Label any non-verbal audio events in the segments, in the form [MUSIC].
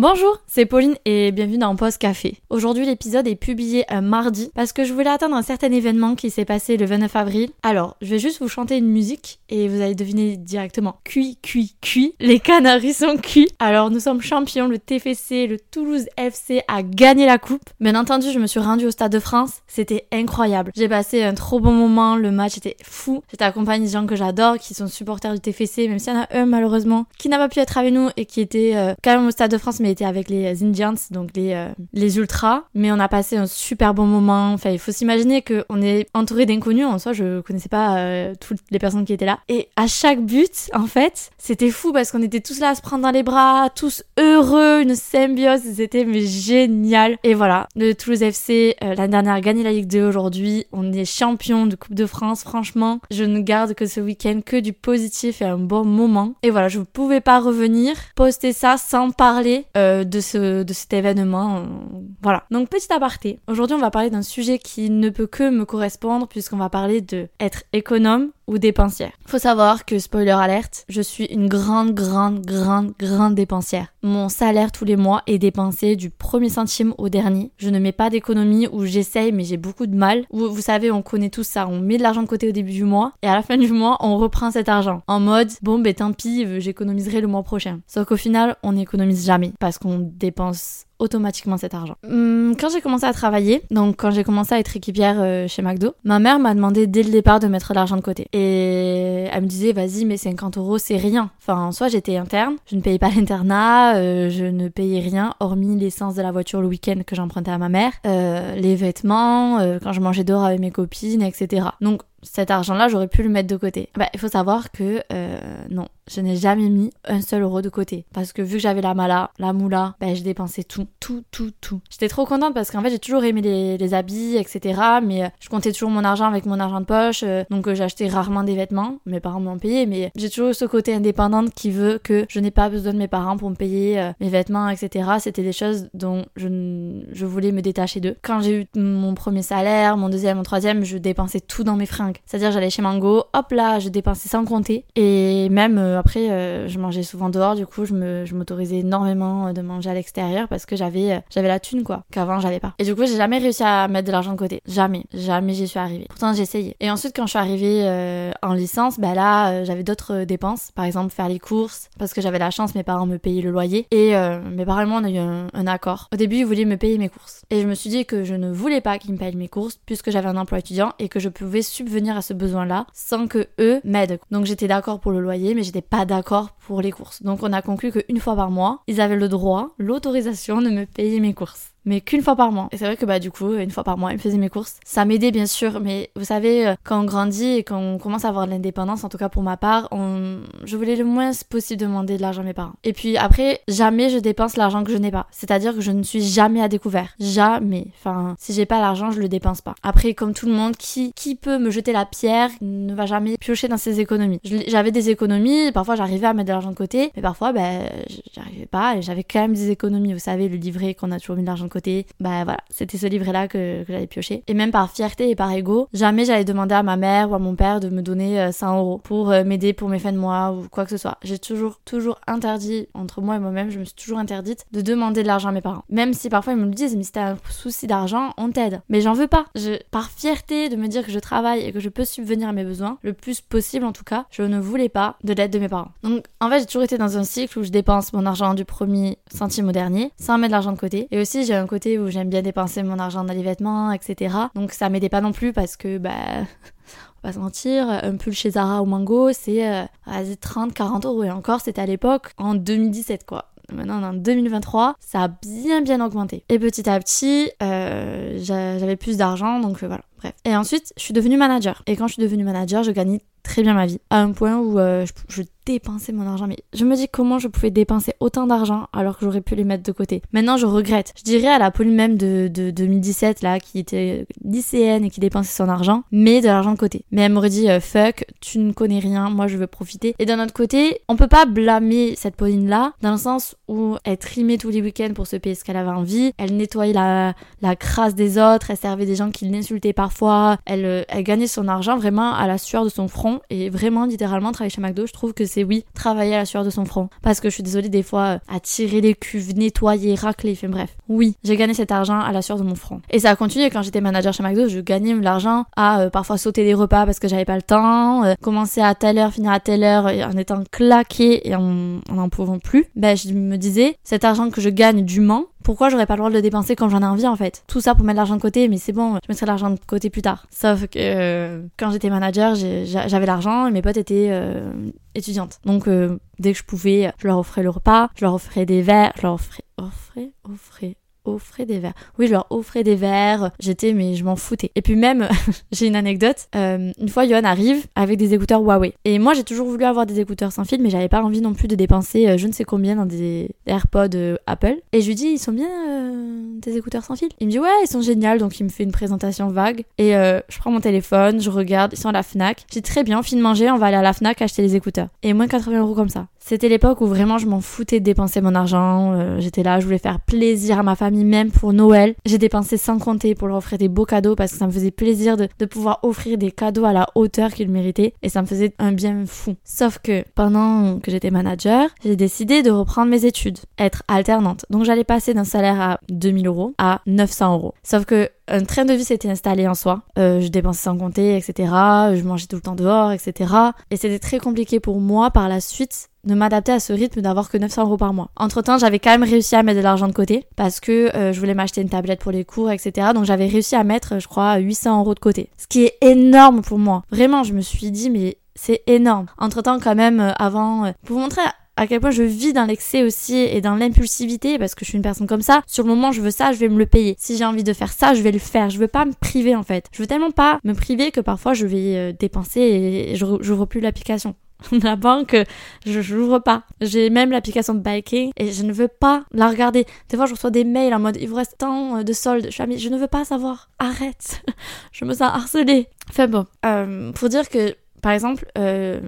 Bonjour, c'est Pauline et bienvenue dans Post Café. Aujourd'hui l'épisode est publié un mardi parce que je voulais attendre un certain événement qui s'est passé le 29 avril. Alors, je vais juste vous chanter une musique et vous allez deviner directement. Cui, cui, cui. Les Canaries sont cuits. Alors, nous sommes champions, le TFC, le Toulouse FC a gagné la coupe. Bien entendu, je me suis rendue au Stade de France. C'était incroyable. J'ai passé un trop bon moment, le match était fou. J'étais accompagnée de gens que j'adore, qui sont supporters du TFC, même s'il y en a un malheureusement qui n'a pas pu être avec nous et qui était euh, quand même au Stade de France, était avec les Indians, donc les, euh, les ultras. Mais on a passé un super bon moment. Enfin, il faut s'imaginer qu'on est entouré d'inconnus. En soi, je connaissais pas euh, toutes les personnes qui étaient là. Et à chaque but, en fait, c'était fou parce qu'on était tous là à se prendre dans les bras, tous heureux, une symbiose. C'était génial. Et voilà, le Toulouse FC, euh, l'année dernière, a gagné la Ligue 2 aujourd'hui. On est champion de Coupe de France. Franchement, je ne garde que ce week-end que du positif et un bon moment. Et voilà, je ne pouvais pas revenir poster ça sans parler euh, de, ce, de cet événement. Voilà. Donc, petit aparté. Aujourd'hui, on va parler d'un sujet qui ne peut que me correspondre puisqu'on va parler de être économe ou dépensière. Faut savoir que, spoiler alerte, je suis une grande, grande, grande, grande dépensière. Mon salaire tous les mois est dépensé du premier centime au dernier. Je ne mets pas d'économie ou j'essaye mais j'ai beaucoup de mal. Vous, savez, on connaît tout ça. On met de l'argent de côté au début du mois et à la fin du mois, on reprend cet argent. En mode, bon, ben tant pis, j'économiserai le mois prochain. Sauf qu'au final, on n'économise jamais parce qu'on dépense automatiquement cet argent. Hum, quand j'ai commencé à travailler, donc quand j'ai commencé à être équipière euh, chez McDo, ma mère m'a demandé dès le départ de mettre l'argent de côté. Et elle me disait, vas-y, mais 50 euros, c'est rien. Enfin, en soi, j'étais interne, je ne payais pas l'internat, euh, je ne payais rien, hormis l'essence de la voiture le week-end que j'empruntais à ma mère, euh, les vêtements, quand je mangeais dehors avec mes copines, etc. Donc, cet argent-là, j'aurais pu le mettre de côté. Bah, il faut savoir que non, je n'ai jamais mis un seul euro de côté. Parce que vu que j'avais la mala, la moula, ben je dépensais tout, tout, tout, tout. J'étais trop contente parce qu'en fait j'ai toujours aimé les, habits, etc. Mais euh, je comptais toujours mon argent avec mon argent de poche. Euh, donc euh, j'achetais rarement des vêtements. Mes parents m'ont payé, mais j'ai toujours ce côté indépendante qui veut que je n'ai pas besoin de mes parents pour me payer mes vêtements, etc. C'était des choses dont je, je voulais me détacher d'eux. Quand j'ai eu mon premier salaire, mon deuxième, mon troisième, je dépensais tout dans mes fringues. C'est-à-dire j'allais chez Mango, hop là, je dépensais sans compter. Et même après, euh, je mangeais souvent dehors, du coup, je je m'autorisais énormément de manger à l'extérieur parce que j'avais, euh, la thune, quoi, qu'avant j'avais pas. Et du coup, j'ai jamais réussi à mettre de l'argent de côté. Jamais. Jamais j'y suis arrivée. Pourtant, essayé. Et ensuite, quand je suis arrivée euh, en licence, bah là, j'avais d'autres dépenses. Par exemple, faire les courses, parce que j'avais la chance, mes parents me payaient le loyer. Et mes parents et moi, on a eu un, un, accord. Au début, ils voulaient me payer mes courses. Et je me suis dit que je ne voulais pas qu'ils me payent mes courses, puisque j'avais un emploi étudiant et que je pouvais subvenir à ce besoin-là sans que eux m'aident. Donc j'étais d'accord pour le loyer, mais j'étais pas d'accord pour les courses. Donc on a conclu qu'une fois par mois, ils avaient le droit, l'autorisation de me payer mes courses mais qu'une fois par mois. Et c'est vrai que bah du coup, une fois par mois, il me faisait mes courses. Ça m'aidait bien sûr, mais vous savez, euh, quand on grandit et quand on commence à avoir de l'indépendance, en tout cas pour ma part, on... je voulais le moins possible demander de l'argent à mes parents. Et puis après, jamais je dépense l'argent que je n'ai pas. C'est-à-dire que je ne suis jamais à découvert. Jamais. Enfin, si j'ai pas l'argent, je le dépense pas. Après, comme tout le monde, qui, qui peut me jeter la pierre ne va jamais piocher dans ses économies. J'avais des économies, parfois j'arrivais à mettre de l'argent de côté, mais parfois, ben, j'arrivais pas et j'avais quand même des économies. Vous savez, le livret qu'on a toujours mis de l'argent de côté bah voilà, c'était ce livret-là que, que j'avais pioché. Et même par fierté et par ego, jamais j'allais demander à ma mère ou à mon père de me donner 100 euh, euros pour euh, m'aider pour mes fins de mois ou quoi que ce soit. J'ai toujours, toujours interdit, entre moi et moi-même, je me suis toujours interdite de demander de l'argent à mes parents. Même si parfois ils me le disent, mais si t'as un souci d'argent, on t'aide. Mais j'en veux pas. Je, par fierté de me dire que je travaille et que je peux subvenir à mes besoins, le plus possible en tout cas, je ne voulais pas de l'aide de mes parents. Donc en fait, j'ai toujours été dans un cycle où je dépense mon argent du premier centime au dernier, sans mettre de l'argent de côté. Et aussi, j'ai côté où j'aime bien dépenser mon argent dans les vêtements, etc. Donc ça m'aidait pas non plus parce que, bah, [LAUGHS] on va se mentir, un pull chez Zara ou Mango, c'est euh, 30, 40 euros. Et encore, c'était à l'époque, en 2017, quoi. Maintenant, en 2023, ça a bien bien augmenté. Et petit à petit, euh, j'avais plus d'argent, donc euh, voilà. Bref. Et ensuite, je suis devenue manager. Et quand je suis devenue manager, je gagnais très bien ma vie. À un point où euh, je, dépensais mon argent. Mais je me dis comment je pouvais dépenser autant d'argent alors que j'aurais pu les mettre de côté. Maintenant, je regrette. Je dirais à la Pauline même de, de, 2017, là, qui était lycéenne et qui dépensait son argent, mais de l'argent de côté. Mais elle m'aurait dit, euh, fuck, tu ne connais rien, moi je veux profiter. Et d'un autre côté, on peut pas blâmer cette Pauline-là, dans le sens où elle trimait tous les week-ends pour se payer ce qu'elle avait envie, elle nettoyait la, la crasse des autres, elle servait des gens qui l'insultaient parfois, elle, euh, elle gagnait son argent vraiment à la sueur de son front Et vraiment, littéralement, travailler chez McDo, je trouve que c'est oui, travailler à la sueur de son front. Parce que je suis désolée, des fois, euh, à tirer les cuves, nettoyer, racler, enfin bref. Oui, j'ai gagné cet argent à la sueur de mon front. Et ça a continué quand j'étais manager chez McDo, je gagnais l'argent à euh, parfois sauter des repas parce que j'avais pas le temps, euh, commencer à telle heure, finir à telle heure en étant claqué et en n'en pouvant plus. Ben, je me disais, cet argent que je gagne dûment, pourquoi j'aurais pas le droit de le dépenser quand j'en ai envie en fait Tout ça pour mettre l'argent de côté, mais c'est bon, je mettrai l'argent de côté plus tard. Sauf que euh, quand j'étais manager, j'avais l'argent et mes potes étaient euh, étudiantes. Donc euh, dès que je pouvais, je leur offrais le repas, je leur offrais des verres, je leur offrais, offrais, offrais, offrais des verres. Oui, je leur offrais des verres. J'étais, mais je m'en foutais. Et puis même, [LAUGHS] j'ai une anecdote. Euh, une fois, Johan arrive avec des écouteurs Huawei. Et moi, j'ai toujours voulu avoir des écouteurs sans fil, mais j'avais pas envie non plus de dépenser euh, je ne sais combien dans des AirPods euh, Apple. Et je lui dis, ils sont bien tes écouteurs sans fil? Il me dit, ouais, ils sont géniaux. Donc il me fait une présentation vague. Et je prends mon téléphone, je regarde, ils sont à la Fnac. J'ai très bien, fini de manger, on va aller à la Fnac acheter les écouteurs. Et moins 80 euros comme ça. C'était l'époque où vraiment je m'en foutais de dépenser mon argent. J'étais là, je voulais faire plaisir à ma famille, même pour Noël. J'ai dépensé sans compter pour leur offrir des beaux cadeaux parce que ça me faisait plaisir de, de pouvoir offrir des cadeaux à la hauteur qu'ils méritaient et ça me faisait un bien fou. Sauf que pendant que j'étais manager, j'ai décidé de reprendre mes études, être alternante. Donc j'allais passer d'un salaire à 2000 euros à 900 euros. Sauf que un train de vie s'était installé en soi. Euh, je dépensais sans compter, etc. Je mangeais tout le temps dehors, etc. Et c'était très compliqué pour moi par la suite de m'adapter à ce rythme d'avoir que 900 euros par mois. Entre temps, j'avais quand même réussi à mettre de l'argent de côté parce que euh, je voulais m'acheter une tablette pour les cours, etc. Donc j'avais réussi à mettre, je crois, 800 euros de côté. Ce qui est énorme pour moi. Vraiment, je me suis dit, mais c'est énorme. Entre temps, quand même, euh, avant, euh, pour vous montrer à quel point je vis dans l'excès aussi et dans l'impulsivité parce que je suis une personne comme ça. Sur le moment, je veux ça, je vais me le payer. Si j'ai envie de faire ça, je vais le faire. Je veux pas me priver en fait. Je veux tellement pas me priver que parfois je vais dépenser et j'ouvre plus l'application. [LAUGHS] la banque, je n'ouvre pas. J'ai même l'application biking et je ne veux pas la regarder. Des fois, je reçois des mails en mode il vous reste tant de soldes. Je suis je ne veux pas savoir. Arrête. [LAUGHS] je me sens harcelée. Enfin bon, euh, pour dire que par exemple, euh,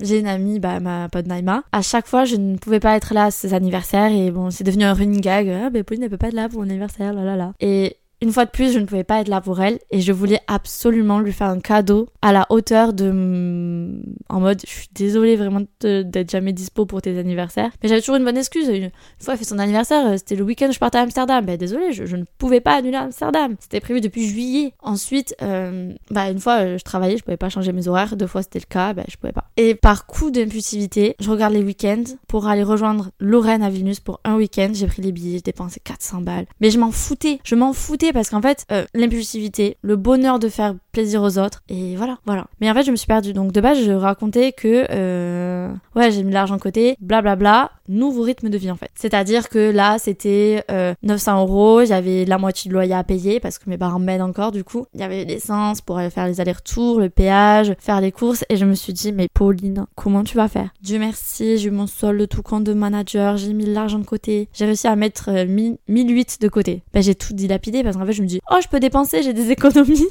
j'ai une amie, bah, ma pote Naima. À chaque fois, je ne pouvais pas être là à ses anniversaires et bon, c'est devenu un running gag. Ah, ben Pauline, elle peut pas être là pour mon anniversaire, là, là, là. Et une fois de plus, je ne pouvais pas être là pour elle et je voulais absolument lui faire un cadeau à la hauteur de. En mode, je suis désolée vraiment d'être jamais dispo pour tes anniversaires. Mais j'avais toujours une bonne excuse. Une fois, elle fait son anniversaire, euh, c'était le week-end, je partais à Amsterdam. Ben désolée, je, ne pouvais pas annuler Amsterdam. C'était prévu depuis juillet. Ensuite, euh, bah, une fois, euh, je travaillais, je pouvais pas changer mes horaires. Deux fois, c'était le cas, ben je pouvais pas. Et par coup d'impulsivité, je regarde les week-ends pour aller rejoindre Lorraine à Vilnius pour un week-end. J'ai pris les billets, j'ai dépensé 400 balles. Mais je m'en foutais. Je m'en foutais parce qu'en fait, euh, l'impulsivité, le bonheur de faire plaisir aux autres, et voilà, voilà. Mais en fait, je me suis perdue. Donc de base, je racontais que, euh, ouais, j'ai mis de l'argent de côté, blablabla, bla, bla, nouveau rythme de vie en fait. C'est-à-dire que là, c'était 900 euh, euros, j'avais la moitié de loyer à payer parce que mes parents m'aident encore du coup. Il y avait l'essence pour aller faire les allers-retours, le péage, faire les courses, et je me suis dit, mais Pauline, comment tu vas faire? Dieu merci, j'ai eu mon solde tout compte de manager, j'ai mis de l'argent de côté, j'ai réussi à mettre 1008 de côté. Ben, j'ai tout dilapidé parce qu'en fait, je me dis, oh, je peux dépenser, j'ai des [LAUGHS] économies.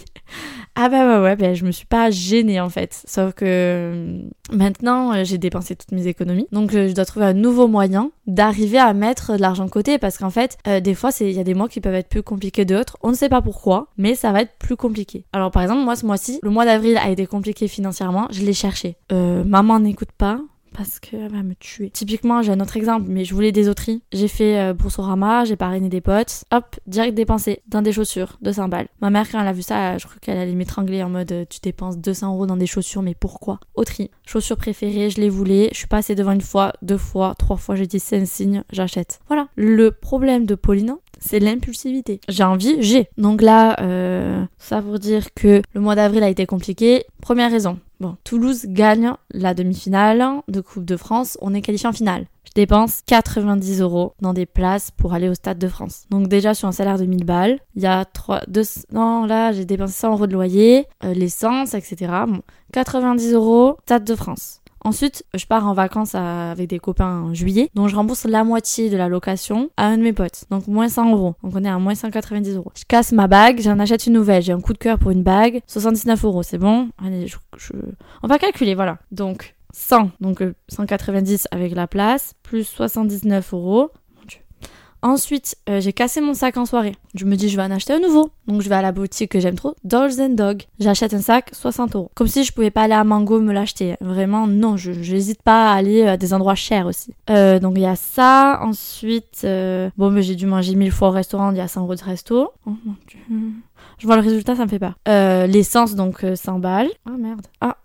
ah bah ouais, ouais, ben, je me suis pas gênée en fait. Sauf que euh, maintenant, euh, j'ai dépensé toutes mes économies. Donc euh, je dois trouver un nouveau moyen d'arriver à mettre de l'argent de côté parce qu'en fait, des fois, il y a des mois qui peuvent être plus compliqués d'autres. On ne sait pas pourquoi, mais ça va être plus compliqué. Alors par exemple, moi ce mois-ci, le mois d'avril a été compliqué financièrement. Je l'ai cherché. maman n'écoute pas parce qu'elle va me tuer. Typiquement, j'ai un autre exemple, mais je voulais des auteries. J'ai fait euh, Boursorama, j'ai parrainé des potes. Hop, direct dépensé dans des chaussures, 200 balles. Ma mère, quand elle a vu ça, je crois qu'elle allait m'étrangler en mode euh, tu dépenses 200 euros dans des chaussures, mais pourquoi? Auterie, chaussures préférées, je les voulais. Je suis passée devant une fois, deux fois, trois fois, j'ai dit c'est un signe, j'achète. Voilà. Le problème de Pauline, c'est l'impulsivité. J'ai envie, j'ai. Donc là, euh, ça pour dire que le mois d'avril a été compliqué. Première raison. Bon, Toulouse gagne la demi-finale de Coupe de France. On est qualifié en finale. Je dépense 90 euros dans des places pour aller au Stade de France. Donc déjà sur un salaire de 1000 balles, il y a 3, 2, non là j'ai dépensé 100 euros de loyer, euh, l'essence, etc. Bon, 90 euros, Stade de France. Ensuite, je pars en vacances avec des copains en juillet, donc je rembourse la moitié de la location à un de mes potes, donc moins 100 euros. Donc on est à moins 190 euros. Je casse ma bague, j'en achète une nouvelle, j'ai un coup de cœur pour une bague, 79 euros, c'est bon? Allez, on va calculer, voilà. Donc 100, donc 190 euh, avec la place, plus 79 euros. Ensuite, euh, j'ai cassé mon sac en soirée. Je me dis, je vais en acheter un nouveau. Donc, je vais à la boutique que j'aime trop, Dolls and Dog. J'achète un sac, 60 euros. Comme si je pouvais pas aller à Mango me l'acheter. Vraiment, non, je n'hésite pas à aller à des endroits chers aussi. Euh, donc, il y a ça. Ensuite, euh, bon, mais j'ai dû manger mille fois au restaurant, il y a 100 euros de resto. Oh mon dieu. Je vois le résultat, ça me fait peur. L'essence, donc 100 balles. Ah merde. Ah,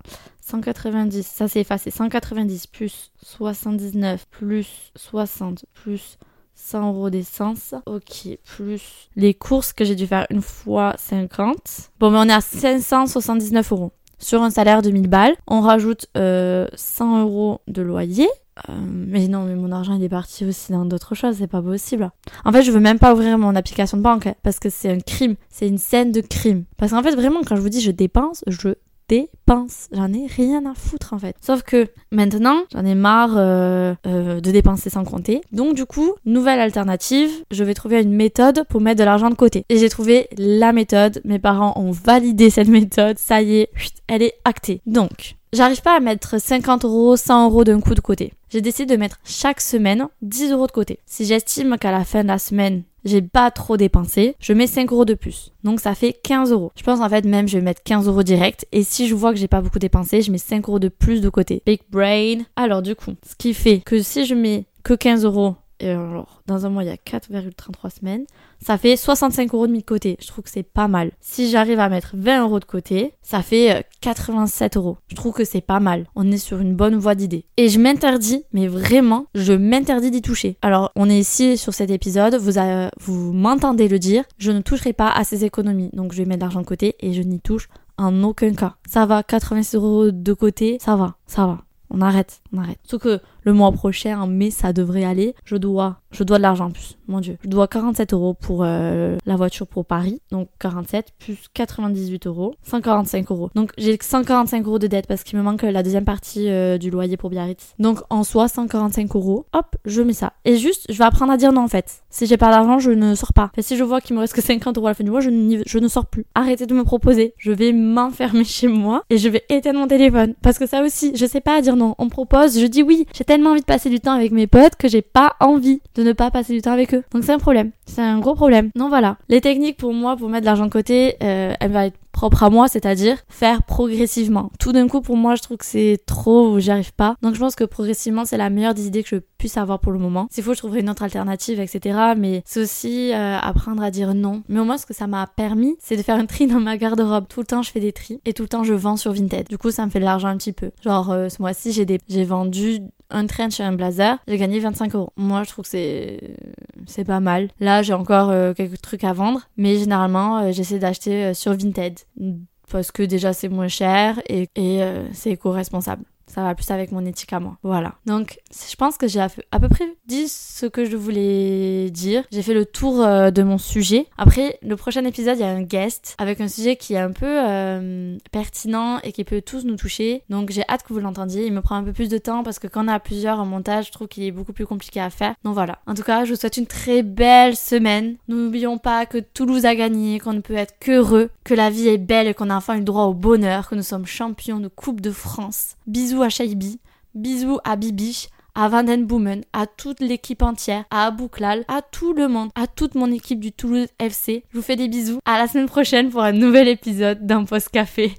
190, ça c'est effacé. 190 plus 79 plus 60 plus 100 euros d'essence. Ok, plus les courses que j'ai dû faire une fois 50. Bon, mais on est à 579 euros. Sur un salaire de 1000 balles, on rajoute 100 euh, euros de loyer. Euh, mais non, mais mon argent il est parti aussi dans d'autres choses, c'est pas possible. En fait, je veux même pas ouvrir mon application de banque parce que c'est un crime, c'est une scène de crime. Parce qu'en fait, vraiment, quand je vous dis je dépense, je dépense. J'en ai rien à foutre en fait. Sauf que maintenant, j'en ai marre euh, euh, de dépenser sans compter. Donc du coup, nouvelle alternative, je vais trouver une méthode pour mettre de l'argent de côté. Et j'ai trouvé la méthode. Mes parents ont validé cette méthode. Ça y est, elle est actée. Donc, J'arrive pas à mettre 50 euros, 100 euros d'un coup de côté. J'ai décidé de mettre chaque semaine 10 euros de côté. Si j'estime qu'à la fin de la semaine, j'ai pas trop dépensé, je mets 5 euros de plus. Donc ça fait 15 euros. Je pense en fait même je vais mettre 15 euros direct. Et si je vois que j'ai pas beaucoup dépensé, je mets 5 euros de plus de côté. Big brain. Alors du coup, ce qui fait que si je mets que 15 euros et alors, dans un mois, il y a 4,33 semaines. Ça fait 65 euros de mis de côté. Je trouve que c'est pas mal. Si j'arrive à mettre 20 euros de côté, ça fait 87 euh, euros. Je trouve que c'est pas mal. On est sur une bonne voie d'idée. Et je m'interdis, mais vraiment, je m'interdis d'y toucher. Alors, on est ici sur cet épisode. Vous, vous m'entendez le dire. Je ne toucherai pas à ces économies. Donc, je vais mettre l'argent de côté et je n'y touche en aucun cas. Ça va, 86 euros de côté, ça va, ça va. On arrête, on arrête. Sauf que le mois prochain, en mai, ça devrait aller. Je dois, je dois de l'argent en plus, mon dieu. Je dois 47 euros pour euh, la voiture pour Paris. Donc 47 plus 98 euros, 145 euros. Donc j'ai 145 euros de dette parce qu'il me manque la deuxième partie euh, du loyer pour Biarritz. Donc en soi, 145 euros. Hop, je mets ça. Et juste, je vais apprendre à dire non en fait. Si j'ai pas d'argent, je ne sors pas. Si je vois qu'il me reste que 50 euros à la fin du mois, je, ne sors plus. Arrêtez de me proposer. Je vais m'enfermer chez moi et je vais éteindre mon téléphone. Parce que ça aussi, je sais pas dire non. On propose, je dis oui. J'ai tellement envie de passer du temps avec mes potes que j'ai pas envie de ne pas passer du temps avec eux. Donc c'est un problème. C'est un gros problème. Non voilà. Les techniques pour moi, pour mettre de l'argent de côté, euh, elles être propre à moi, c'est-à-dire faire progressivement. Tout d'un coup, pour moi, je trouve que c'est trop, j'y arrive pas. Donc je pense que progressivement, c'est la meilleure des idées que je puisse avoir pour le moment. S'il faut, je trouverai une autre alternative, etc. Mais c'est aussi euh, apprendre à dire non. Mais au moins, ce que ça m'a permis, c'est de faire un tri dans ma garde-robe. Tout le temps, je fais des tris et tout le temps, je vends sur Vinted. Du coup, ça me fait de l'argent un petit peu. Genre, euh, ce mois-ci, j'ai des... j'ai vendu un trench et un blazer, j'ai gagné 25 euros. Moi, je trouve que c'est c'est pas mal. Là, j'ai encore euh, quelques trucs à vendre, mais généralement, euh, j'essaie d'acheter euh, sur Vinted parce que déjà c'est moins cher et, et c'est éco-responsable ça va plus avec mon éthique à moi. Voilà. Donc, je pense que j'ai à peu près dit ce que je voulais dire. J'ai fait le tour euh, de mon sujet. Après, le prochain épisode, il y a un guest avec un sujet qui est un peu euh, pertinent et qui peut tous nous toucher. Donc, j'ai hâte que vous l'entendiez. Il me prend un peu plus de temps parce que quand on a plusieurs en montage, je trouve qu'il est beaucoup plus compliqué à faire. Donc voilà. En tout cas, je vous souhaite une très belle semaine. N'oublions pas que Toulouse a gagné, qu'on ne peut être qu'heureux, que la vie est belle et qu'on a enfin eu le droit au bonheur, que nous sommes champions de Coupe de France. Bisous à Shaibi, bisous à Bibiche, à Vandenboomen, à toute l'équipe entière, à Abouklal, à tout le monde, à toute mon équipe du Toulouse FC. Je vous fais des bisous. À la semaine prochaine pour un nouvel épisode d'un Post Café.